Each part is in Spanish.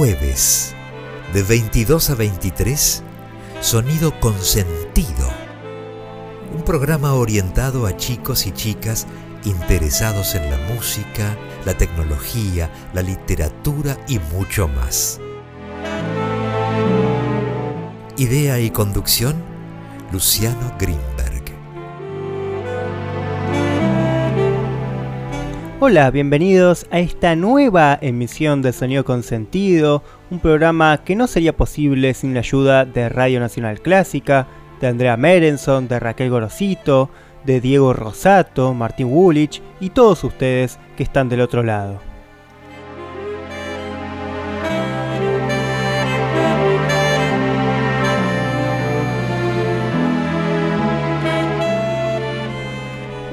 jueves, de 22 a 23, Sonido con Sentido. Un programa orientado a chicos y chicas interesados en la música, la tecnología, la literatura y mucho más. Idea y conducción, Luciano Greenberg. Hola, bienvenidos a esta nueva emisión de Sonido con Sentido, un programa que no sería posible sin la ayuda de Radio Nacional Clásica, de Andrea Merenson, de Raquel Gorosito, de Diego Rosato, Martín Woolwich y todos ustedes que están del otro lado.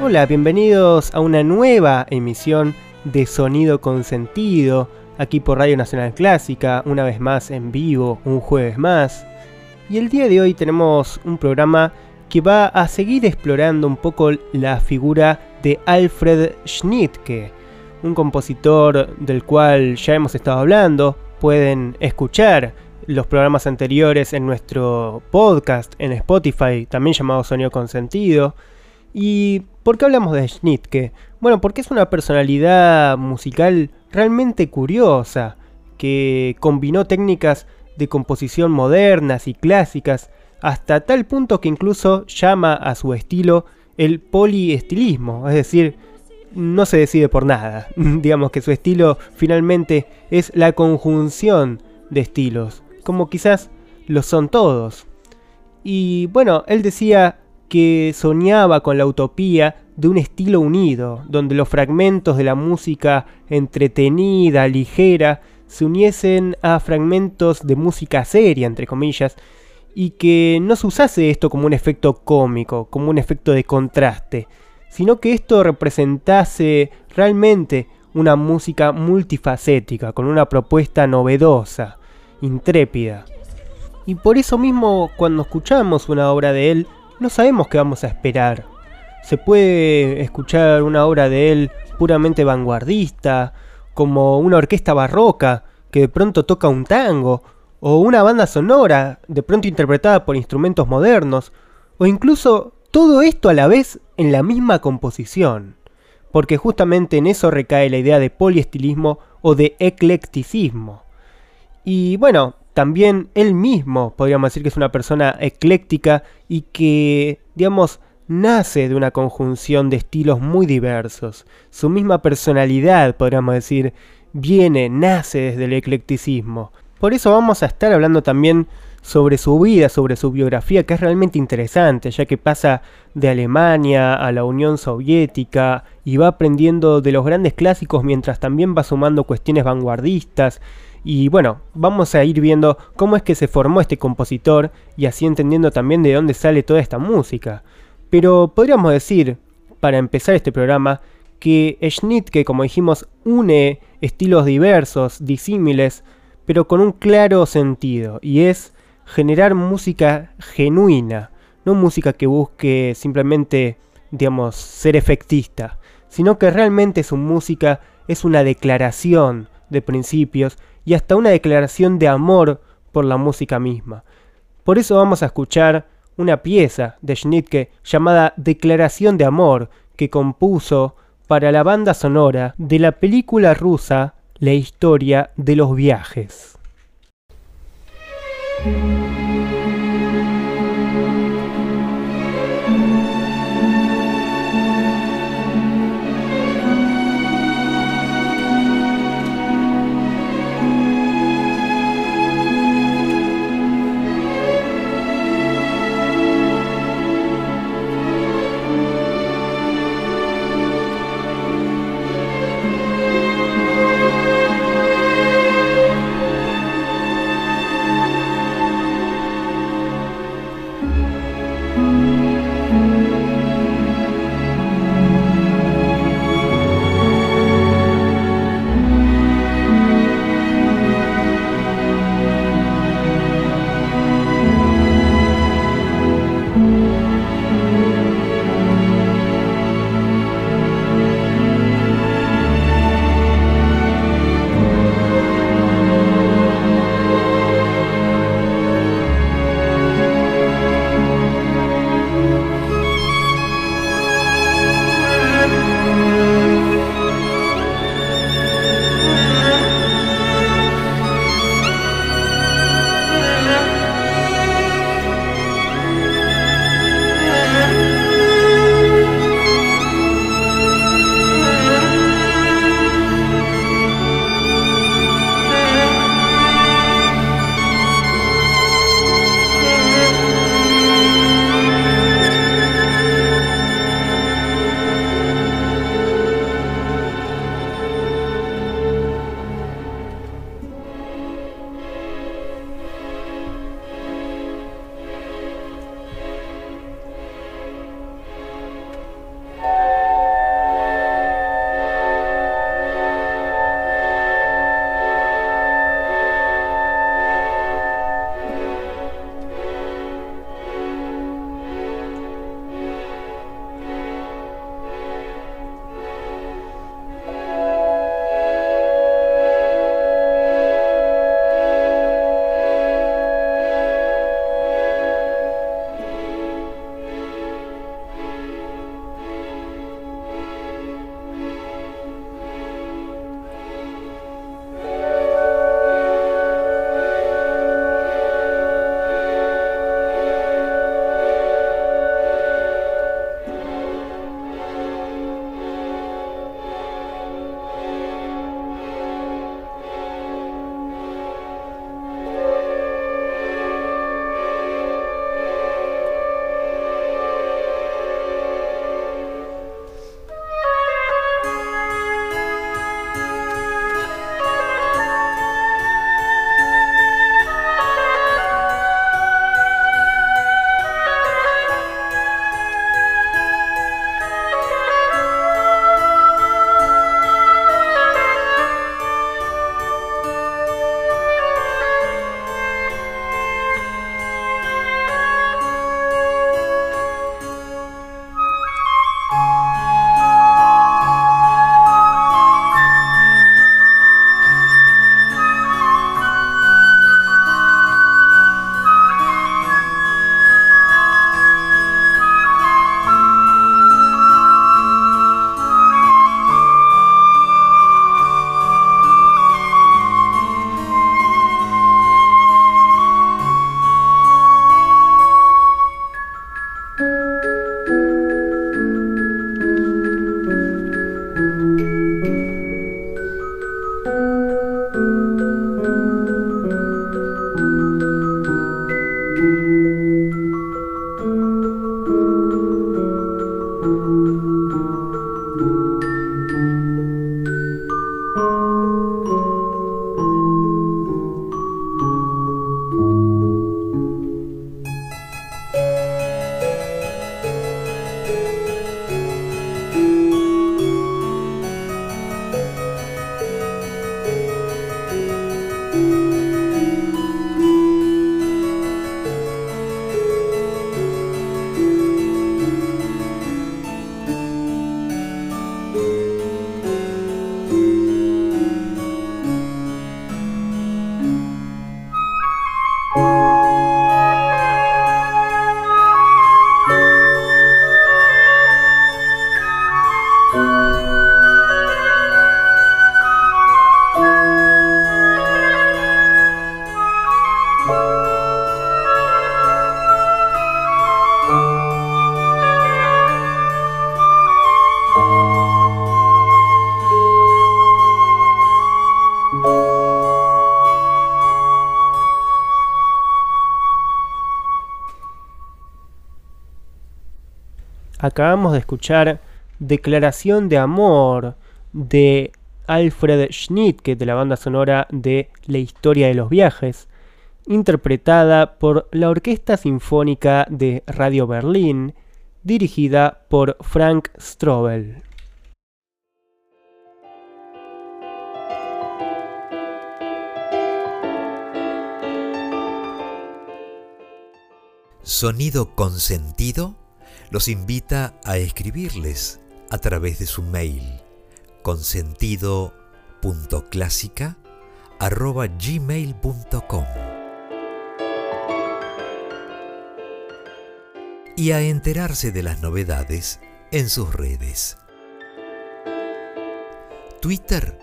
Hola, bienvenidos a una nueva emisión de Sonido con Sentido, aquí por Radio Nacional Clásica, una vez más en vivo, un jueves más. Y el día de hoy tenemos un programa que va a seguir explorando un poco la figura de Alfred Schnittke, un compositor del cual ya hemos estado hablando. Pueden escuchar los programas anteriores en nuestro podcast en Spotify, también llamado Sonido con Sentido. ¿Y por qué hablamos de Schnittke? Bueno, porque es una personalidad musical realmente curiosa, que combinó técnicas de composición modernas y clásicas, hasta tal punto que incluso llama a su estilo el poliestilismo, es decir, no se decide por nada. Digamos que su estilo finalmente es la conjunción de estilos, como quizás lo son todos. Y bueno, él decía que soñaba con la utopía de un estilo unido, donde los fragmentos de la música entretenida, ligera, se uniesen a fragmentos de música seria, entre comillas, y que no se usase esto como un efecto cómico, como un efecto de contraste, sino que esto representase realmente una música multifacética, con una propuesta novedosa, intrépida. Y por eso mismo, cuando escuchamos una obra de él, no sabemos qué vamos a esperar. Se puede escuchar una obra de él puramente vanguardista, como una orquesta barroca que de pronto toca un tango, o una banda sonora de pronto interpretada por instrumentos modernos, o incluso todo esto a la vez en la misma composición, porque justamente en eso recae la idea de poliestilismo o de eclecticismo. Y bueno, también él mismo podríamos decir que es una persona ecléctica y que, digamos, nace de una conjunción de estilos muy diversos. Su misma personalidad, podríamos decir, viene, nace desde el eclecticismo. Por eso vamos a estar hablando también sobre su vida, sobre su biografía, que es realmente interesante, ya que pasa de Alemania a la Unión Soviética y va aprendiendo de los grandes clásicos mientras también va sumando cuestiones vanguardistas y bueno, vamos a ir viendo cómo es que se formó este compositor y así entendiendo también de dónde sale toda esta música. Pero podríamos decir, para empezar este programa, que Schnittke, como dijimos, une estilos diversos, disímiles, pero con un claro sentido, y es generar música genuina, no música que busque simplemente, digamos, ser efectista, sino que realmente su música es una declaración de principios y hasta una declaración de amor por la música misma. Por eso vamos a escuchar una pieza de Schnittke llamada Declaración de Amor que compuso para la banda sonora de la película rusa La historia de los viajes. Acabamos de escuchar Declaración de Amor de Alfred Schnittke de la banda sonora de La historia de los viajes, interpretada por la Orquesta Sinfónica de Radio Berlín, dirigida por Frank Strobel. Sonido Consentido los invita a escribirles a través de su mail consentido.clásica.gmail.com y a enterarse de las novedades en sus redes. Twitter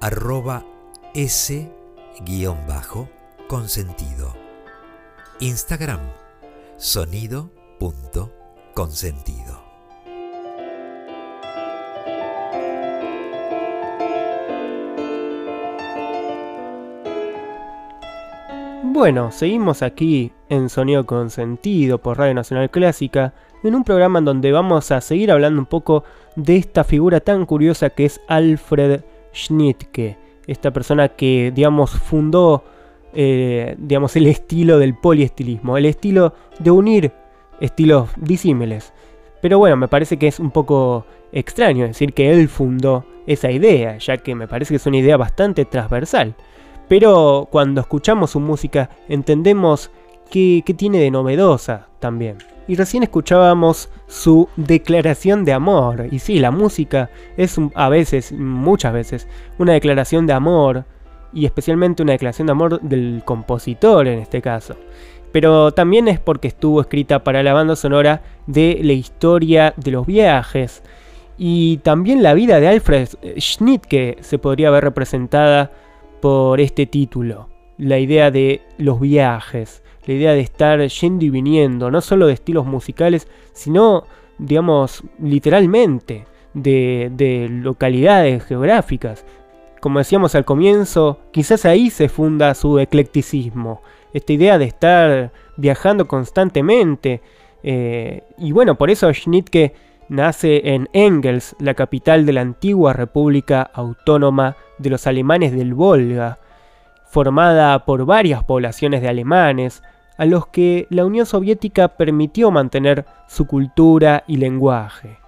arroba s-consentido. Instagram sonido.consentido. Bueno, seguimos aquí en Sonido Consentido por Radio Nacional Clásica, en un programa en donde vamos a seguir hablando un poco de esta figura tan curiosa que es Alfred Schnittke, esta persona que, digamos, fundó eh, digamos, el estilo del poliestilismo, el estilo de unir estilos disímiles. Pero bueno, me parece que es un poco extraño decir que él fundó esa idea, ya que me parece que es una idea bastante transversal. Pero cuando escuchamos su música entendemos que, tiene de novedosa también. Y recién escuchábamos su declaración de amor. Y sí, la música es a veces, muchas veces, una declaración de amor, y especialmente una declaración de amor del compositor en este caso. Pero también es porque estuvo escrita para la banda sonora de la historia de los viajes. Y también la vida de Alfred Schnittke se podría ver representada por este título. La idea de los viajes, la idea de estar yendo y viniendo, no solo de estilos musicales, sino, digamos, literalmente, de, de localidades geográficas, como decíamos al comienzo, quizás ahí se funda su eclecticismo, esta idea de estar viajando constantemente. Eh, y bueno, por eso Schnittke nace en Engels, la capital de la antigua República Autónoma de los Alemanes del Volga, formada por varias poblaciones de alemanes, a los que la Unión Soviética permitió mantener su cultura y lenguaje.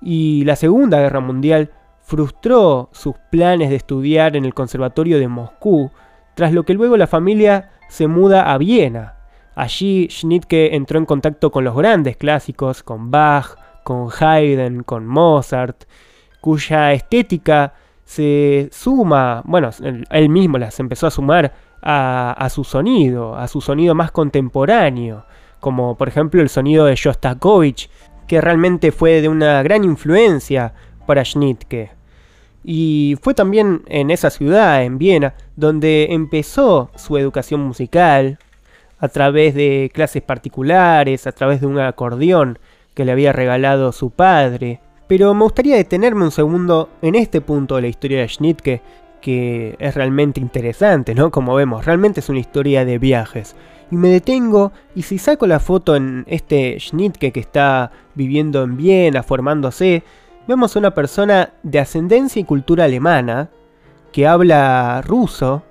Y la Segunda Guerra Mundial frustró sus planes de estudiar en el Conservatorio de Moscú, tras lo que luego la familia se muda a Viena. Allí Schnittke entró en contacto con los grandes clásicos, con Bach, con Haydn, con Mozart, cuya estética se suma, bueno, él mismo las empezó a sumar a, a, su sonido, a su sonido más contemporáneo, como por ejemplo el sonido de Shostakovich, que realmente fue de una gran influencia para Schnittke. Y fue también en esa ciudad, en Viena, donde empezó su educación musical a través de clases particulares, a través de un acordeón que le había regalado su padre. Pero me gustaría detenerme un segundo en este punto de la historia de Schnittke, que es realmente interesante, ¿no? Como vemos, realmente es una historia de viajes. Y me detengo y si saco la foto en este Schnittke que está viviendo en Viena, formándose, vemos una persona de ascendencia y cultura alemana, que habla ruso,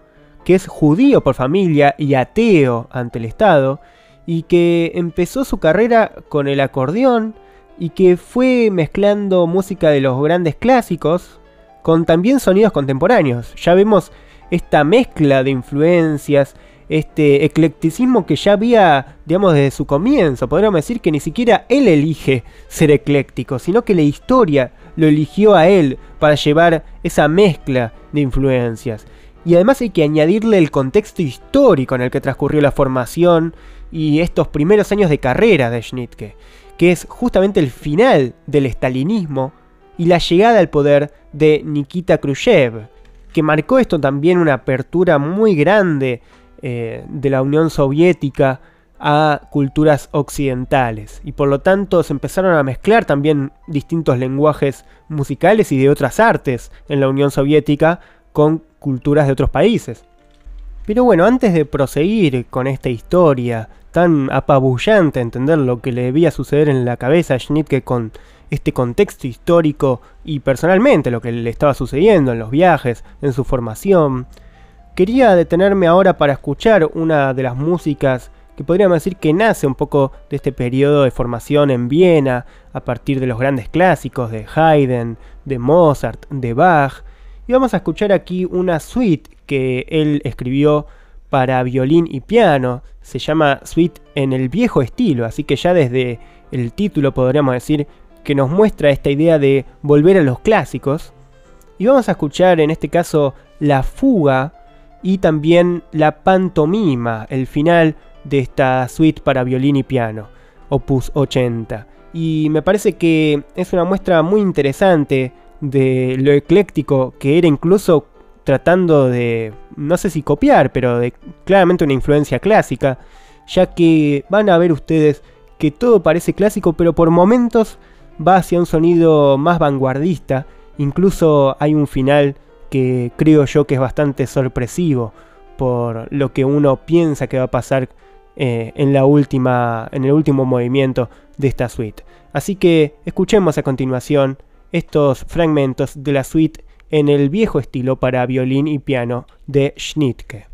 que es judío por familia y ateo ante el Estado, y que empezó su carrera con el acordeón y que fue mezclando música de los grandes clásicos con también sonidos contemporáneos. Ya vemos esta mezcla de influencias este eclecticismo que ya había, digamos, desde su comienzo. Podríamos decir que ni siquiera él elige ser ecléctico, sino que la historia lo eligió a él para llevar esa mezcla de influencias. Y además hay que añadirle el contexto histórico en el que transcurrió la formación y estos primeros años de carrera de Schnittke, que es justamente el final del estalinismo y la llegada al poder de Nikita Khrushchev, que marcó esto también una apertura muy grande eh, de la Unión Soviética a culturas occidentales y por lo tanto se empezaron a mezclar también distintos lenguajes musicales y de otras artes en la Unión Soviética con culturas de otros países. Pero bueno, antes de proseguir con esta historia tan apabullante entender lo que le debía suceder en la cabeza a Schnittke con este contexto histórico y personalmente lo que le estaba sucediendo en los viajes, en su formación. Quería detenerme ahora para escuchar una de las músicas que podríamos decir que nace un poco de este periodo de formación en Viena, a partir de los grandes clásicos de Haydn, de Mozart, de Bach. Y vamos a escuchar aquí una suite que él escribió para violín y piano. Se llama Suite en el viejo estilo, así que ya desde el título podríamos decir que nos muestra esta idea de volver a los clásicos. Y vamos a escuchar en este caso la fuga y también la pantomima, el final de esta suite para violín y piano, opus 80. Y me parece que es una muestra muy interesante de lo ecléctico que era incluso tratando de, no sé si copiar, pero claramente una influencia clásica, ya que van a ver ustedes que todo parece clásico, pero por momentos va hacia un sonido más vanguardista, incluso hay un final que creo yo que es bastante sorpresivo por lo que uno piensa que va a pasar eh, en, la última, en el último movimiento de esta suite. Así que escuchemos a continuación estos fragmentos de la suite en el viejo estilo para violín y piano de Schnittke.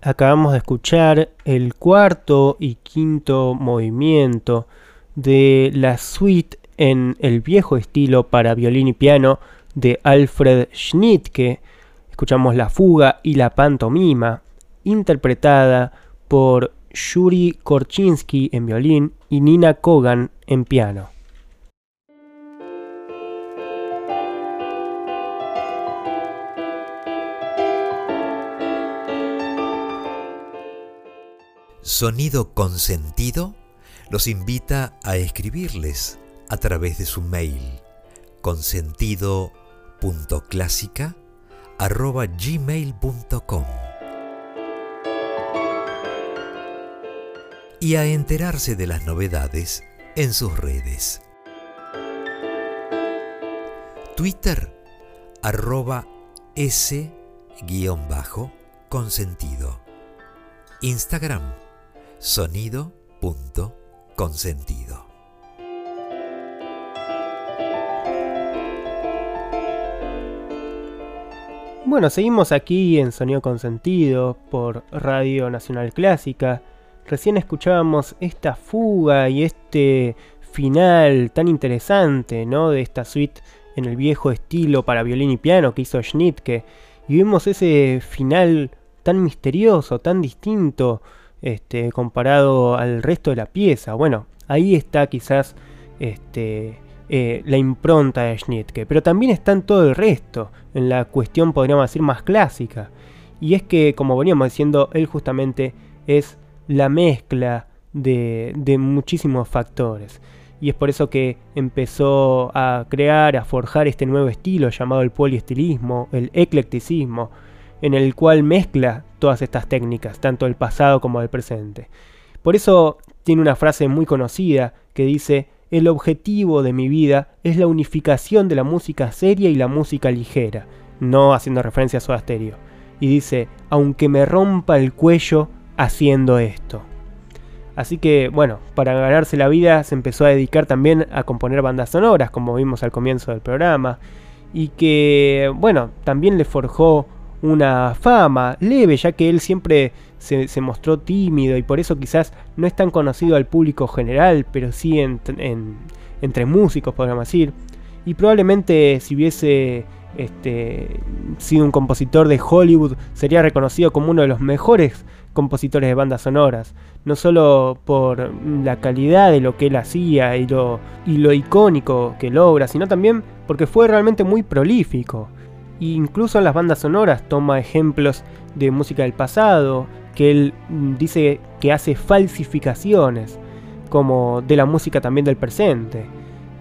Acabamos de escuchar el cuarto y quinto movimiento de la suite en el viejo estilo para violín y piano de Alfred Schnittke. Escuchamos la fuga y la pantomima, interpretada por Yuri Korczynski en violín y Nina Kogan en piano. Sonido Consentido los invita a escribirles a través de su mail consentido.clásica.gmail.com y a enterarse de las novedades en sus redes. Twitter arroba s-consentido. Instagram sonido.consentido. Bueno, seguimos aquí en Sonido Consentido por Radio Nacional Clásica. Recién escuchábamos esta fuga y este final tan interesante, ¿no? De esta suite en el viejo estilo para violín y piano que hizo Schnittke. Y vimos ese final tan misterioso, tan distinto, este, comparado al resto de la pieza. Bueno, ahí está quizás este, eh, la impronta de Schnittke, pero también está en todo el resto, en la cuestión podríamos decir más clásica. Y es que, como veníamos diciendo, él justamente es la mezcla de, de muchísimos factores. Y es por eso que empezó a crear, a forjar este nuevo estilo llamado el poliestilismo, el eclecticismo, en el cual mezcla todas estas técnicas, tanto del pasado como del presente. Por eso tiene una frase muy conocida que dice, el objetivo de mi vida es la unificación de la música seria y la música ligera, no haciendo referencia a su asterio. Y dice, aunque me rompa el cuello haciendo esto. Así que, bueno, para ganarse la vida se empezó a dedicar también a componer bandas sonoras, como vimos al comienzo del programa, y que, bueno, también le forjó una fama leve, ya que él siempre se, mostró tímido y por eso quizás no es tan conocido al público general, pero sí entre músicos, podríamos decir. Y probablemente si hubiese este, sido un compositor de Hollywood, sería reconocido como uno de los mejores compositores de bandas sonoras, no solo por la calidad de lo que él hacía y lo icónico que logra, sino también porque fue realmente muy prolífico incluso en las bandas sonoras toma ejemplos de música del pasado, que él mm, dice que hace falsificaciones, como de la música también del presente.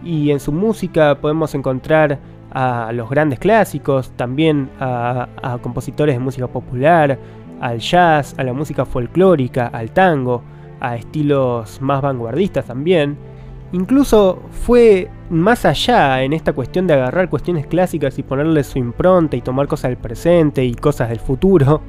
Y en su música podemos encontrar a los grandes clásicos, también a, a compositores de música popular, al jazz, a la música folclórica, al tango, a estilos más vanguardistas también. Incluso fue más allá en esta cuestión de agarrar cuestiones clásicas y ponerle su impronta y tomar cosas del presente y cosas del futuro.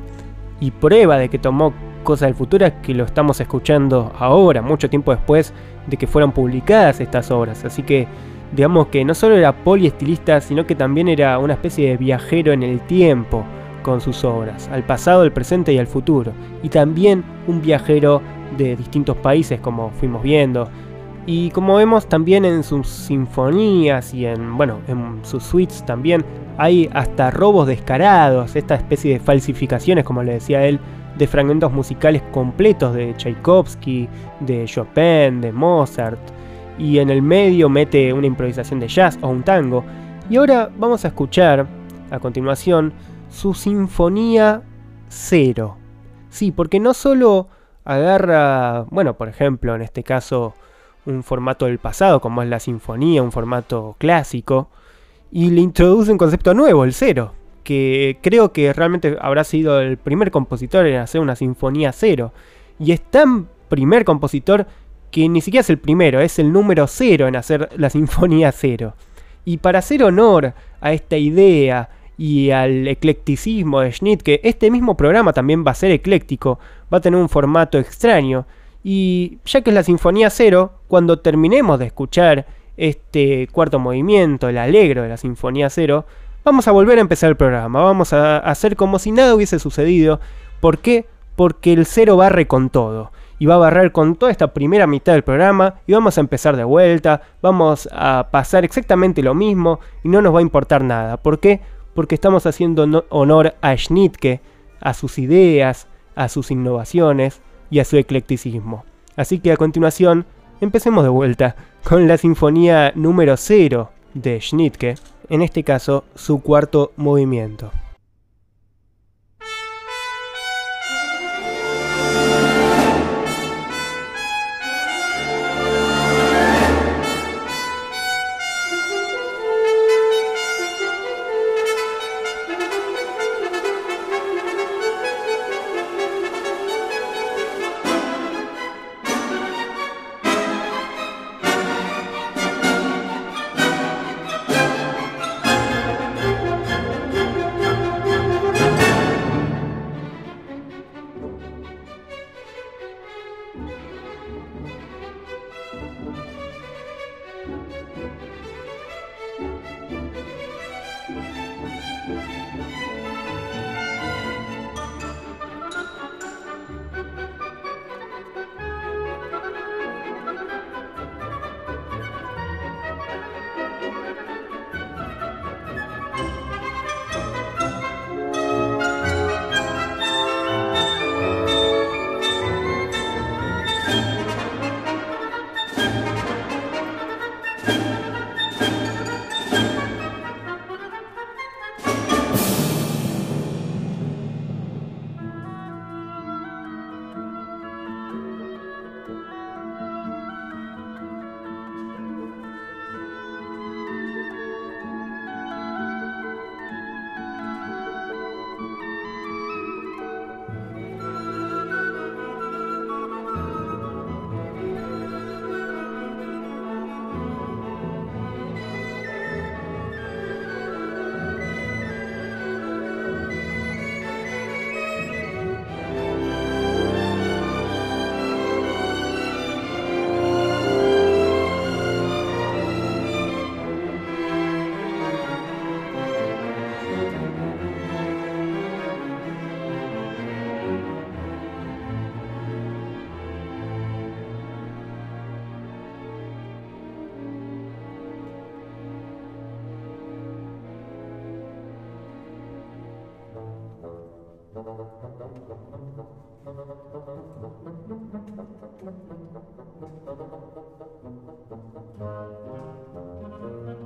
Y prueba de que tomó cosas del futuro es que lo estamos escuchando ahora, mucho tiempo después de que fueran publicadas estas obras. Así que digamos que no solo era poliestilista, sino que también era una especie de viajero en el tiempo con sus obras, al pasado, al presente y al futuro. Y también un viajero de distintos países, como fuimos viendo, y como vemos también en sus sinfonías y en, bueno, en sus suites también hay hasta robos descarados, esta especie de falsificaciones, como le decía él, de fragmentos musicales completos de Tchaikovsky, de Chopin, de Mozart. Y en el medio mete una improvisación de jazz o un tango. Y ahora vamos a escuchar, a continuación, su Sinfonía Cero. Sí, porque no solo agarra, bueno, por ejemplo, en este caso, un formato del pasado, como es la sinfonía, un formato clásico, y le introduce un concepto nuevo, el cero, que creo que realmente habrá sido el primer compositor en hacer una sinfonía cero. Y es tan primer compositor que ni siquiera es el primero, es el número cero en hacer la sinfonía cero. Y para hacer honor a esta idea y al eclecticismo de Schnitt, que este mismo programa también va a ser ecléctico, va a tener un formato extraño, y ya que es la Sinfonía Cero, cuando terminemos de escuchar este cuarto movimiento, el alegro de la Sinfonía Cero, vamos a volver a empezar el programa. Vamos a hacer como si nada hubiese sucedido. ¿Por qué? porque el cero barre con todo. Y va a barrer con toda esta primera mitad del programa y vamos a empezar de vuelta, vamos a pasar exactamente lo mismo y no nos va a importar nada. ¿Por qué? Porque estamos haciendo honor a Schnittke, a sus ideas, a sus innovaciones y a su eclecticismo. Así que a continuación, empecemos de vuelta con la sinfonía número 0 de Schnittke, en este caso su cuarto movimiento. Thank you.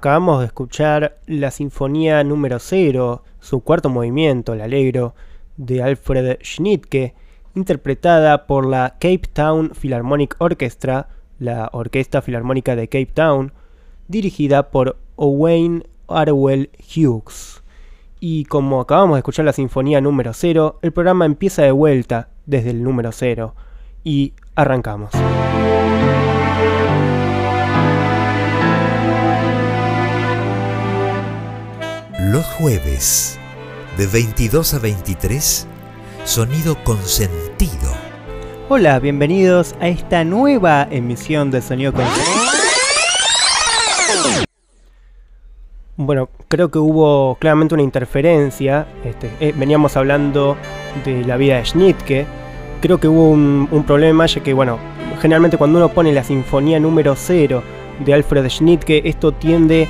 Acabamos de escuchar la Sinfonía número 0, su cuarto movimiento, el Alegro, de Alfred Schnittke, interpretada por la Cape Town Philharmonic Orchestra, la Orquesta Filarmónica de Cape Town, dirigida por Owain Arwell Hughes. Y como acabamos de escuchar la Sinfonía número 0, el programa empieza de vuelta desde el número 0 y arrancamos. Los jueves, de 22 a 23, Sonido Consentido. Hola, bienvenidos a esta nueva emisión de Sonido Consentido. Bueno, creo que hubo claramente una interferencia. Este, eh, veníamos hablando de la vida de Schnittke. Creo que hubo un, un problema, ya que, bueno, generalmente cuando uno pone la sinfonía número 0 de Alfred Schnittke, esto tiende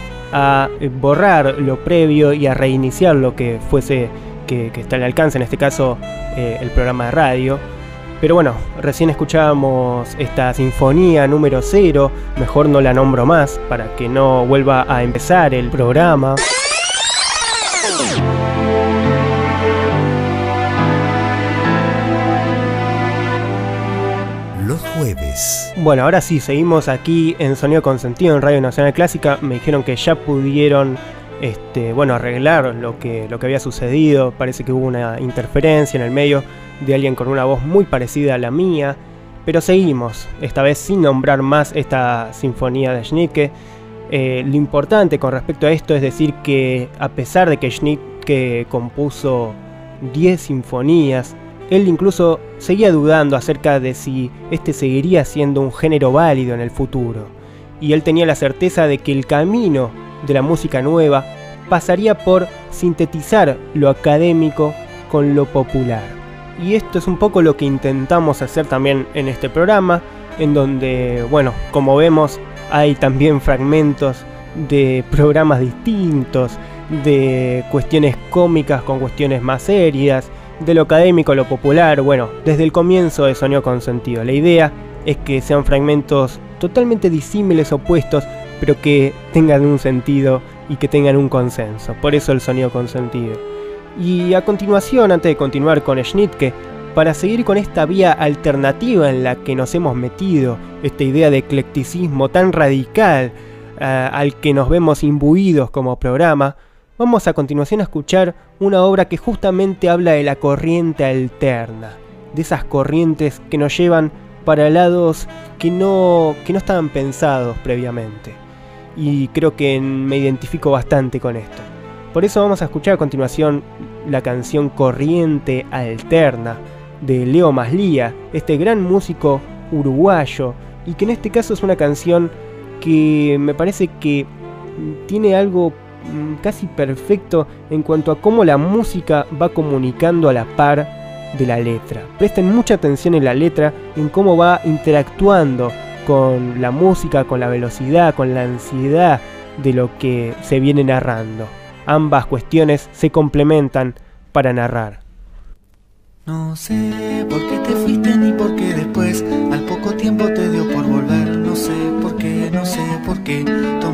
borrar lo previo y a reiniciar lo que fuese que, está al alcance, en este caso eh, el programa de radio. Pero bueno, recién escuchábamos esta sinfonía número 0, mejor no la nombro más para que no vuelva a empezar el programa. Bueno, ahora sí, seguimos aquí en Sonido Consentido en Radio Nacional Clásica. Me dijeron que ya pudieron este, bueno, arreglar lo que, lo que había sucedido. Parece que hubo una interferencia en el medio de alguien con una voz muy parecida a la mía. Pero seguimos, esta vez sin nombrar más esta sinfonía de Schnittke. Eh, lo importante con respecto a esto es decir que a pesar de que Schnittke compuso 10 sinfonías, él incluso seguía dudando acerca de si este seguiría siendo un género válido en el futuro, y él tenía la certeza de que el camino de la música nueva pasaría por sintetizar lo académico con lo popular. Y esto es un poco lo que intentamos hacer también en este programa, en donde, bueno, como vemos, hay también fragmentos de programas distintos, de cuestiones cómicas con cuestiones más serias, de lo académico a lo popular, bueno, desde el comienzo de Sonido Consentido. La idea es que sean fragmentos totalmente disímiles, opuestos, pero que tengan un sentido y que tengan un consenso. Por eso el sonido consentido. Y a continuación, antes de continuar con Schnittke, para seguir con esta vía alternativa en la que nos hemos metido, esta idea de eclecticismo tan radical eh, al que nos vemos imbuidos como programa, vamos a continuación a escuchar una obra que justamente habla de la corriente alterna, de esas corrientes que nos llevan para lados que no, que no estaban pensados previamente. Y creo que me identifico bastante con esto. Por eso vamos a escuchar a continuación la canción Corriente Alterna de Leo Maslía, este gran músico uruguayo, y que en este caso es una canción que me parece que tiene algo casi perfecto en cuanto a cómo la música va comunicando a la par de la letra. Presten mucha atención en la letra, en cómo va interactuando con la música, con la velocidad, con la ansiedad de lo que se viene narrando. Ambas cuestiones se complementan para narrar. No sé por qué te fuiste ni por qué después al poco tiempo te dio por volver. No sé por qué, no sé por qué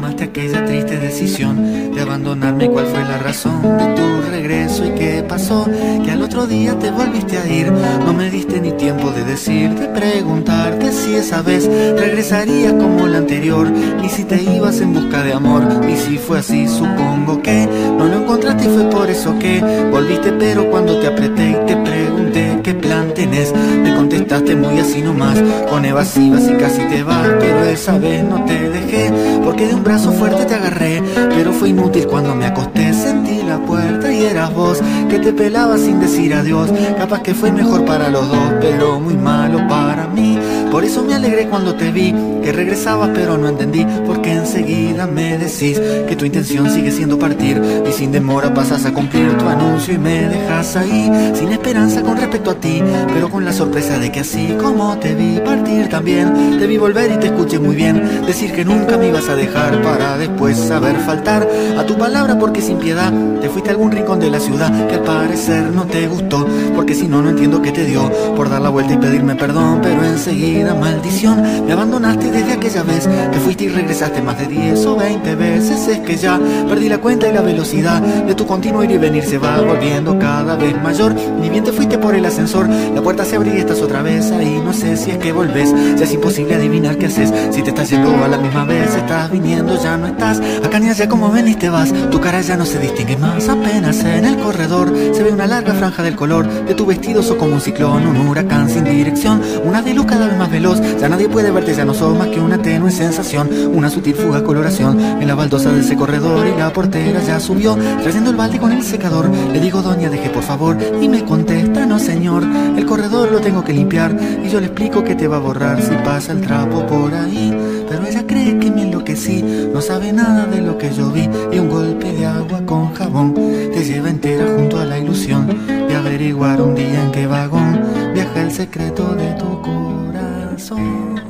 tomaste aquella triste decisión de abandonarme. ¿Cuál fue la razón de tu regreso y qué pasó? Que al otro día te volviste a ir. No me diste ni tiempo de decir, de preguntarte si esa vez regresarías como la anterior. Ni si te ibas en busca de amor. Ni si fue así, supongo que no lo encontraste y fue por eso que volviste. Pero cuando te apreté y te pregunté qué plan tenés, me contestaste muy así nomás, con evasivas y casi te vas. Pero esa vez no te dejé, porque de un brazo fuerte te agarré. Pero fue inútil cuando me acosté, sentí la puerta y eras vos, que te pelabas sin decir adiós. Capaz que fue mejor para los dos, pero muy malo para mí. Por eso me alegré cuando te vi, que regresabas pero no entendí, porque enseguida me decís que tu intención sigue siendo partir y sin demora pasas a cumplir tu anuncio y me dejas ahí, sin esperanza con respecto a ti, pero con la sorpresa de que así como te vi partir también, te vi volver y te escuché muy bien, decir que nunca me ibas a dejar para después saber faltar a tu palabra porque sin piedad te fuiste a algún rincón de la ciudad que al parecer no te gustó, porque si no, no entiendo qué te dio por dar la vuelta y pedirme perdón, pero enseguida maldición. Me abandonaste desde aquella vez, te fuiste y regresaste más de 10 o 20 veces. Es que ya perdí la cuenta y la velocidad de tu continuo ir y venir se va volviendo cada vez mayor. Ni bien te fuiste por el ascensor, la puerta se abrió y estás otra vez ahí. No sé si es que volvés, ya es imposible adivinar qué haces. Si te estás yendo a la misma vez, estás viniendo, ya no estás. Acá ni allá como ven y te vas, tu cara ya no se distingue más. Apenas en el corredor se ve una larga franja del color de tu vestido, sos como un ciclón, un huracán sin dirección. Una de luz cada vez más veloz, ya nadie puede verte, ya no sos más que una tenue sensación. Una sutil fuga coloración en la baldosa de ese corredor y la portera ya subió, trayendo el balde con el secador. Le digo, doña, deje por favor, y me contesta, no señor, el corredor lo tengo que limpiar. Y yo le explico que te va a borrar si pasa el trapo por ahí. Pero ella cree que me enloquecí, no sabe nada de lo que yo vi. Y un golpe de agua con jabón te lleva entera junto a la ilusión de averiguar un día en qué vagón viaja el secreto de tu corazón.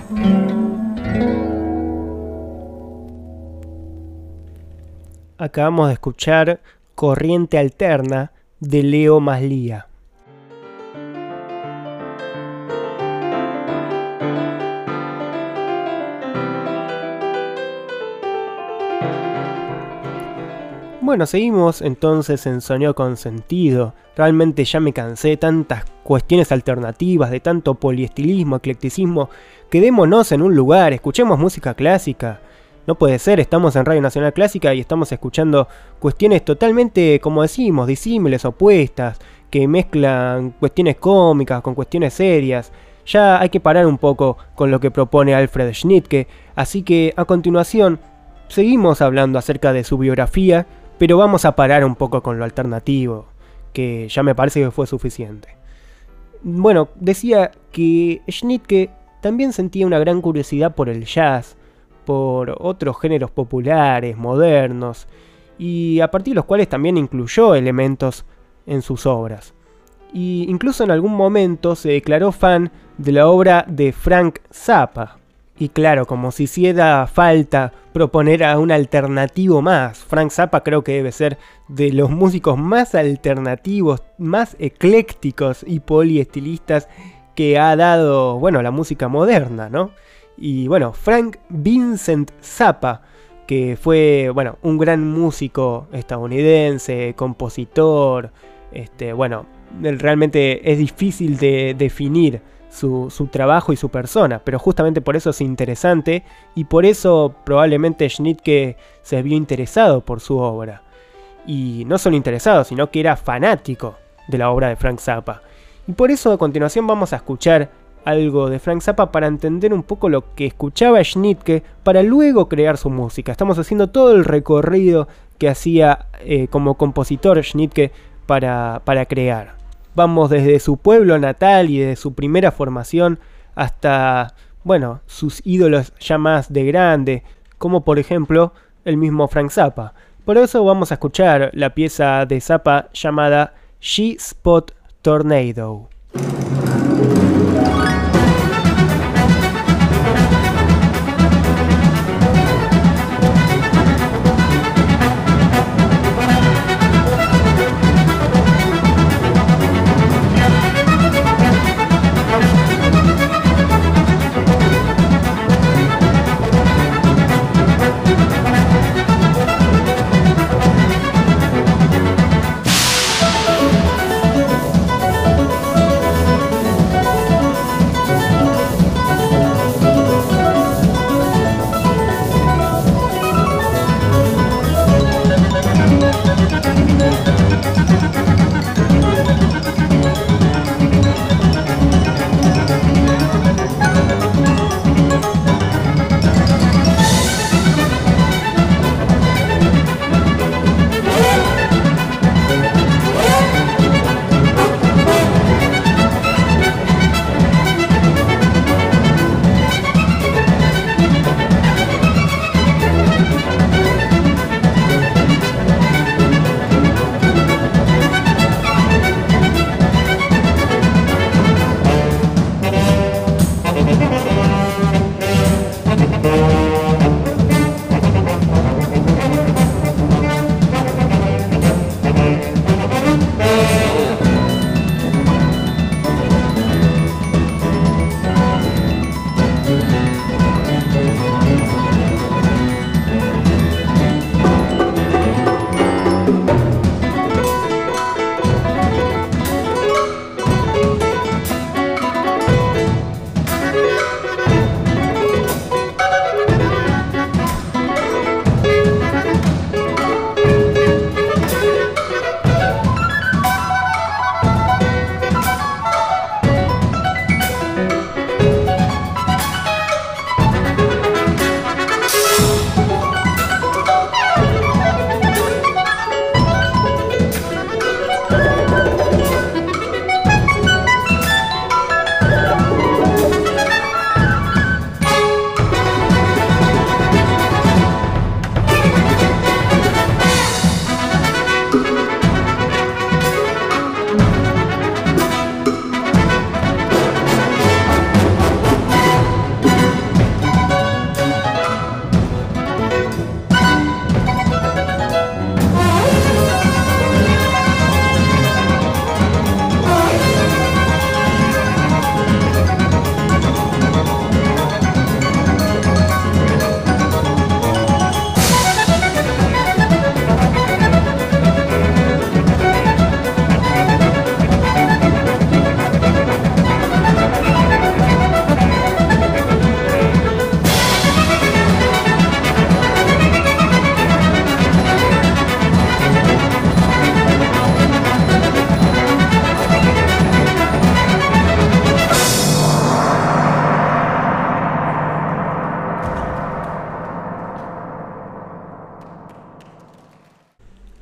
Acabamos de escuchar Corriente Alterna de Leo Maslía. Bueno, seguimos entonces en Sonido con Sentido. Realmente ya me cansé de tantas cuestiones alternativas, de tanto poliestilismo, eclecticismo. Quedémonos en un lugar, escuchemos música clásica. No puede ser, estamos en Radio Nacional Clásica y estamos escuchando cuestiones totalmente, como decimos, disímiles, opuestas, que mezclan cuestiones cómicas con cuestiones serias. Ya hay que parar un poco con lo que propone Alfred Schnittke, así que a continuación seguimos hablando acerca de su biografía, pero vamos a parar un poco con lo alternativo, que ya me parece que fue suficiente. Bueno, decía que Schnittke también sentía una gran curiosidad por el jazz, por otros géneros populares, modernos, y a partir de los cuales también incluyó elementos en sus obras. Y incluso en algún momento se declaró fan de la obra de Frank Zappa, y claro, como si hiciera falta proponer a un alternativo más. Frank Zappa creo que debe ser de los músicos más alternativos, más eclécticos y poliestilistas que ha dado, bueno, la música moderna, ¿no? Y bueno, Frank Vincent Zappa, que fue, bueno, un gran músico estadounidense, compositor, este, bueno, realmente es difícil de definir su, trabajo y su persona, pero justamente por eso es interesante y por eso probablemente Schnittke se vio interesado por su obra. Y no solo interesado, sino que era fanático de la obra de Frank Zappa. Y por eso a continuación vamos a escuchar algo de Frank Zappa para entender un poco lo que escuchaba Schnittke para luego crear su música. Estamos haciendo todo el recorrido que hacía eh, como compositor Schnittke para, para crear. Vamos desde su pueblo natal y de su primera formación hasta, bueno, sus ídolos ya más de grande, como por ejemplo el mismo Frank Zappa. Por eso vamos a escuchar la pieza de Zappa llamada She Spot Tornado.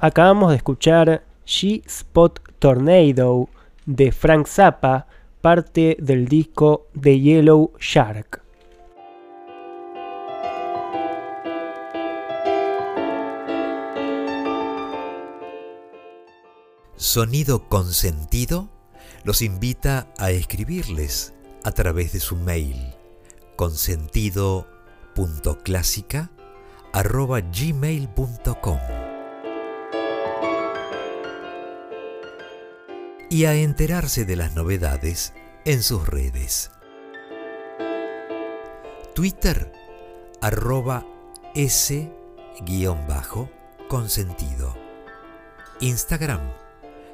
Acabamos de escuchar G-Spot Tornado de Frank Zappa, parte del disco The Yellow Shark. Sonido Consentido los invita a escribirles a través de su mail consentido.clásica.gmail.com y a enterarse de las novedades en sus redes. Twitter arroba s-consentido. Instagram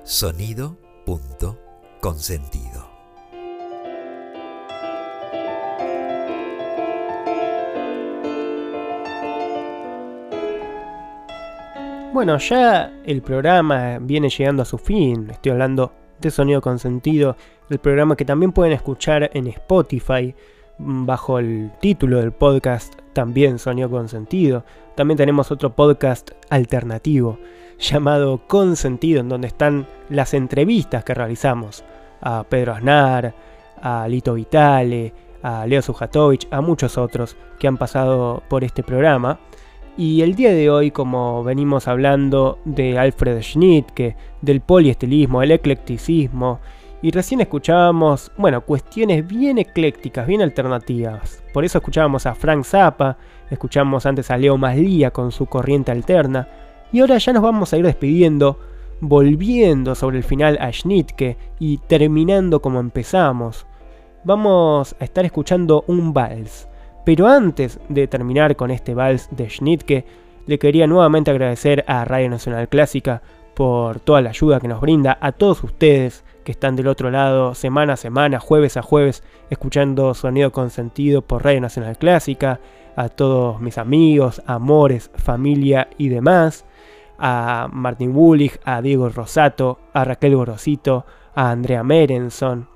sonido.consentido. Bueno, ya el programa viene llegando a su fin. Estoy hablando de Sonido Consentido, el programa que también pueden escuchar en Spotify mm, bajo el título del podcast también Sonido Consentido. También tenemos otro podcast alternativo llamado Consentido, en donde están las entrevistas que realizamos a Pedro Aznar, a Lito Vitale, a Leo Sujatovich, a muchos otros que han pasado por este programa. Y el día de hoy, como venimos hablando de Alfred Schnittke, del poliestilismo, el eclecticismo, y recién escuchábamos, bueno, cuestiones bien eclécticas, bien alternativas. Por eso escuchábamos a Frank Zappa, escuchamos antes a Leo Maslía con su corriente alterna, y ahora ya nos vamos a ir despidiendo, volviendo sobre el final a Schnittke y terminando como empezamos. Vamos a estar escuchando un vals. Pero antes de terminar con este vals de Schnittke, le quería nuevamente agradecer a Radio Nacional Clásica por toda la ayuda que nos brinda, a todos ustedes que están del otro lado semana a semana, jueves a jueves, escuchando Sonido con Sentido por Radio Nacional Clásica, a todos mis amigos, amores, familia y demás a Martin Bullich, a Diego Rosato, a Raquel Gorosito, a Andrea Merenson.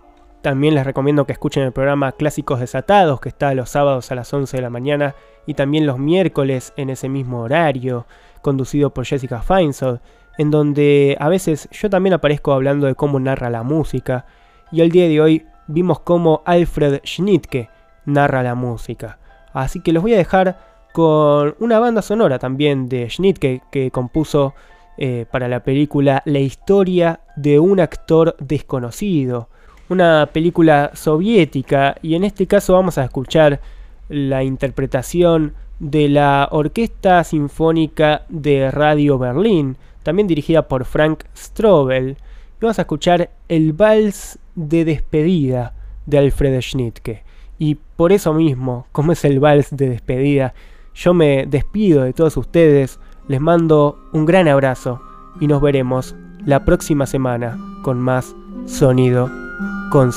También les recomiendo que escuchen el programa Clásicos Desatados, que está los sábados a las 11 de la mañana y también los miércoles en ese mismo horario, conducido por Jessica Feinsold, en donde a veces yo también aparezco hablando de cómo narra la música, y el día de hoy vimos cómo Alfred Schnittke narra la música. Así que los voy a dejar con una banda sonora también de Schnittke que compuso eh, para la película La historia de un actor desconocido, una película soviética y en este caso vamos a escuchar la interpretación de la Orquesta Sinfónica de Radio Berlín, también dirigida por Frank Strobel, y vamos a escuchar el vals de despedida de Alfred Schnittke. Y por eso mismo, como es el vals de despedida, yo me despido de todos ustedes, les mando un gran abrazo y nos veremos la próxima semana con más sonido con